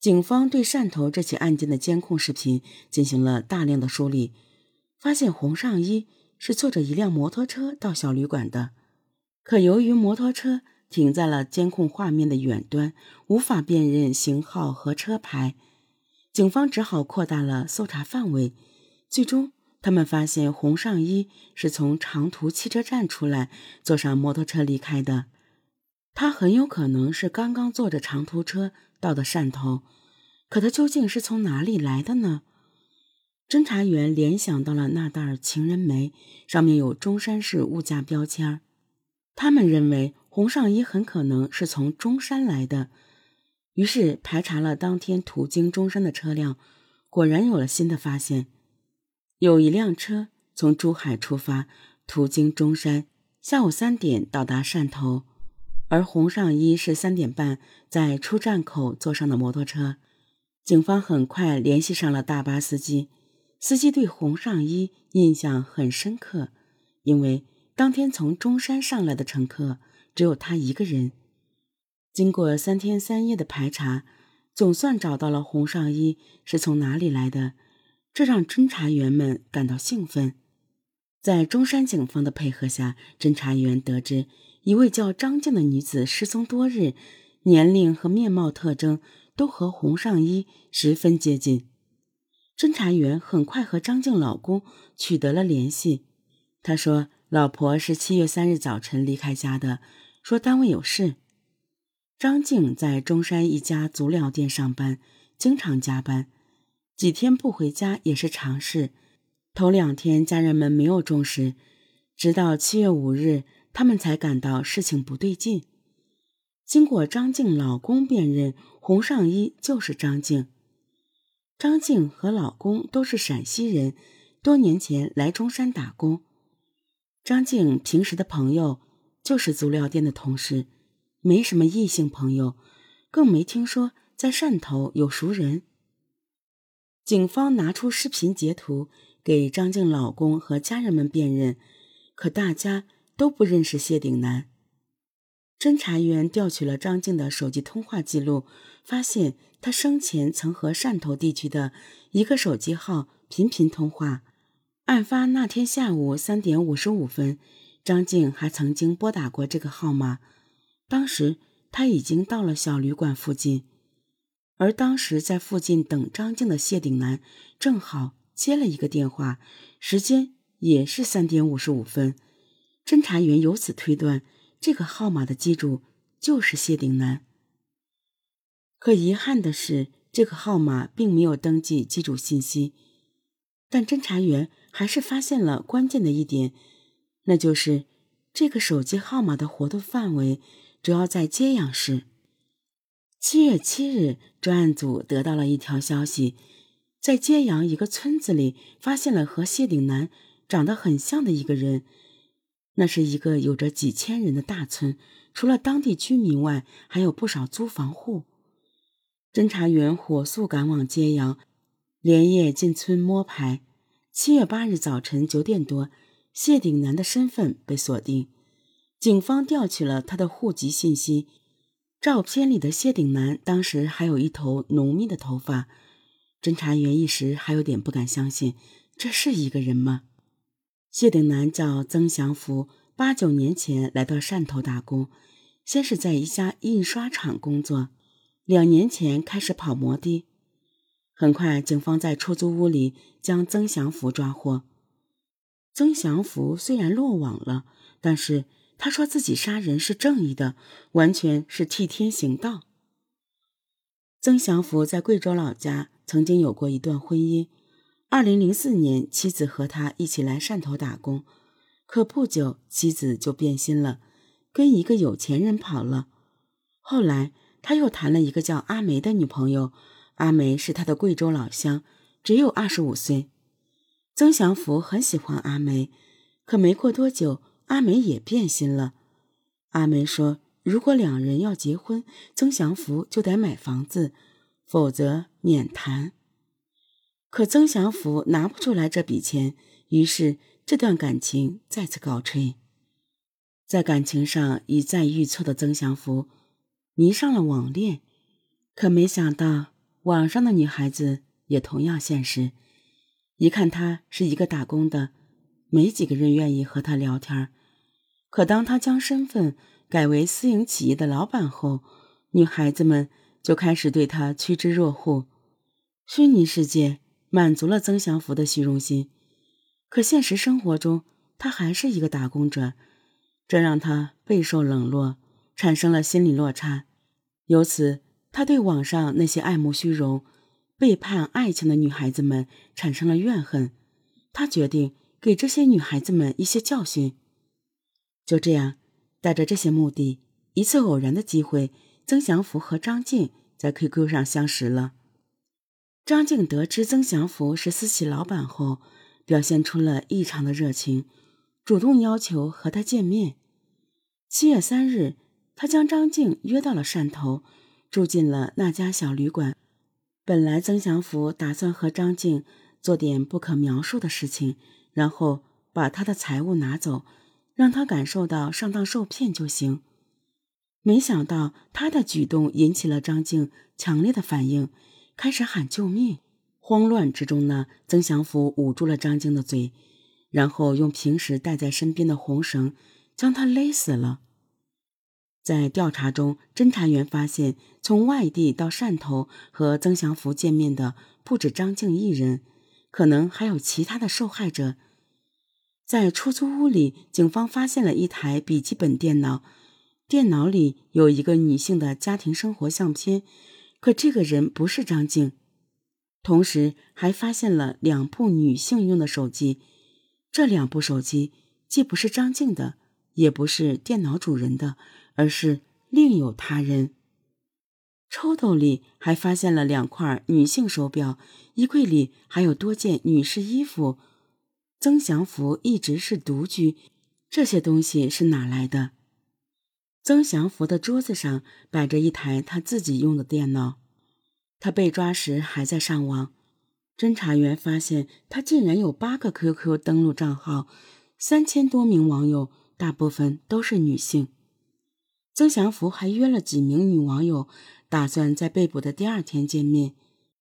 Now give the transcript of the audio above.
警方对汕头这起案件的监控视频进行了大量的梳理，发现洪尚一是坐着一辆摩托车到小旅馆的。可由于摩托车停在了监控画面的远端，无法辨认型号和车牌，警方只好扩大了搜查范围。最终，他们发现洪尚一是从长途汽车站出来，坐上摩托车离开的。他很有可能是刚刚坐着长途车到的汕头，可他究竟是从哪里来的呢？侦查员联想到了那袋情人梅，上面有中山市物价标签他们认为洪尚一很可能是从中山来的，于是排查了当天途经中山的车辆，果然有了新的发现，有一辆车从珠海出发，途经中山，下午三点到达汕头。而洪尚一是三点半在出站口坐上的摩托车，警方很快联系上了大巴司机。司机对洪尚一印象很深刻，因为当天从中山上来的乘客只有他一个人。经过三天三夜的排查，总算找到了洪尚一是从哪里来的，这让侦查员们感到兴奋。在中山警方的配合下，侦查员得知。一位叫张静的女子失踪多日，年龄和面貌特征都和洪尚一十分接近。侦查员很快和张静老公取得了联系。他说，老婆是七月三日早晨离开家的，说单位有事。张静在中山一家足疗店上班，经常加班，几天不回家也是常事。头两天家人们没有重视，直到七月五日。他们才感到事情不对劲。经过张静老公辨认，洪尚一就是张静。张静和老公都是陕西人，多年前来中山打工。张静平时的朋友就是足疗店的同事，没什么异性朋友，更没听说在汕头有熟人。警方拿出视频截图给张静老公和家人们辨认，可大家。都不认识谢顶南。侦查员调取了张静的手机通话记录，发现他生前曾和汕头地区的一个手机号频频通话。案发那天下午三点五十五分，张静还曾经拨打过这个号码。当时他已经到了小旅馆附近，而当时在附近等张静的谢顶南正好接了一个电话，时间也是三点五十五分。侦查员由此推断，这个号码的机主就是谢顶南。可遗憾的是，这个号码并没有登记机主信息。但侦查员还是发现了关键的一点，那就是这个手机号码的活动范围主要在揭阳市。七月七日，专案组得到了一条消息，在揭阳一个村子里发现了和谢顶南长得很像的一个人。那是一个有着几千人的大村，除了当地居民外，还有不少租房户。侦查员火速赶往揭阳，连夜进村摸排。七月八日早晨九点多，谢顶南的身份被锁定，警方调取了他的户籍信息。照片里的谢顶南当时还有一头浓密的头发，侦查员一时还有点不敢相信，这是一个人吗？谢顶南叫曾祥福，八九年前来到汕头打工，先是在一家印刷厂工作，两年前开始跑摩的。很快，警方在出租屋里将曾祥福抓获。曾祥福虽然落网了，但是他说自己杀人是正义的，完全是替天行道。曾祥福在贵州老家曾经有过一段婚姻。二零零四年，妻子和他一起来汕头打工，可不久妻子就变心了，跟一个有钱人跑了。后来他又谈了一个叫阿梅的女朋友，阿梅是他的贵州老乡，只有二十五岁。曾祥福很喜欢阿梅，可没过多久，阿梅也变心了。阿梅说，如果两人要结婚，曾祥福就得买房子，否则免谈。可曾祥福拿不出来这笔钱，于是这段感情再次告吹。在感情上一再遇挫的曾祥福迷上了网恋，可没想到网上的女孩子也同样现实。一看他是一个打工的，没几个人愿意和他聊天。可当他将身份改为私营企业的老板后，女孩子们就开始对他趋之若鹜。虚拟世界满足了曾祥福的虚荣心，可现实生活中他还是一个打工者，这让他备受冷落，产生了心理落差。由此，他对网上那些爱慕虚荣、背叛爱情的女孩子们产生了怨恨。他决定给这些女孩子们一些教训。就这样，带着这些目的，一次偶然的机会，曾祥福和张静在 QQ 上相识了。张静得知曾祥福是私企老板后，表现出了异常的热情，主动要求和他见面。七月三日，他将张静约到了汕头，住进了那家小旅馆。本来曾祥福打算和张静做点不可描述的事情，然后把他的财物拿走。让他感受到上当受骗就行，没想到他的举动引起了张静强烈的反应，开始喊救命。慌乱之中呢，曾祥福捂住了张静的嘴，然后用平时带在身边的红绳将她勒死了。在调查中，侦查员发现，从外地到汕头和曾祥福见面的不止张静一人，可能还有其他的受害者。在出租屋里，警方发现了一台笔记本电脑，电脑里有一个女性的家庭生活相片，可这个人不是张静。同时，还发现了两部女性用的手机，这两部手机既不是张静的，也不是电脑主人的，而是另有他人。抽屉里还发现了两块女性手表，衣柜里还有多件女士衣服。曾祥福一直是独居，这些东西是哪来的？曾祥福的桌子上摆着一台他自己用的电脑，他被抓时还在上网。侦查员发现他竟然有八个 QQ 登录账号，三千多名网友，大部分都是女性。曾祥福还约了几名女网友，打算在被捕的第二天见面。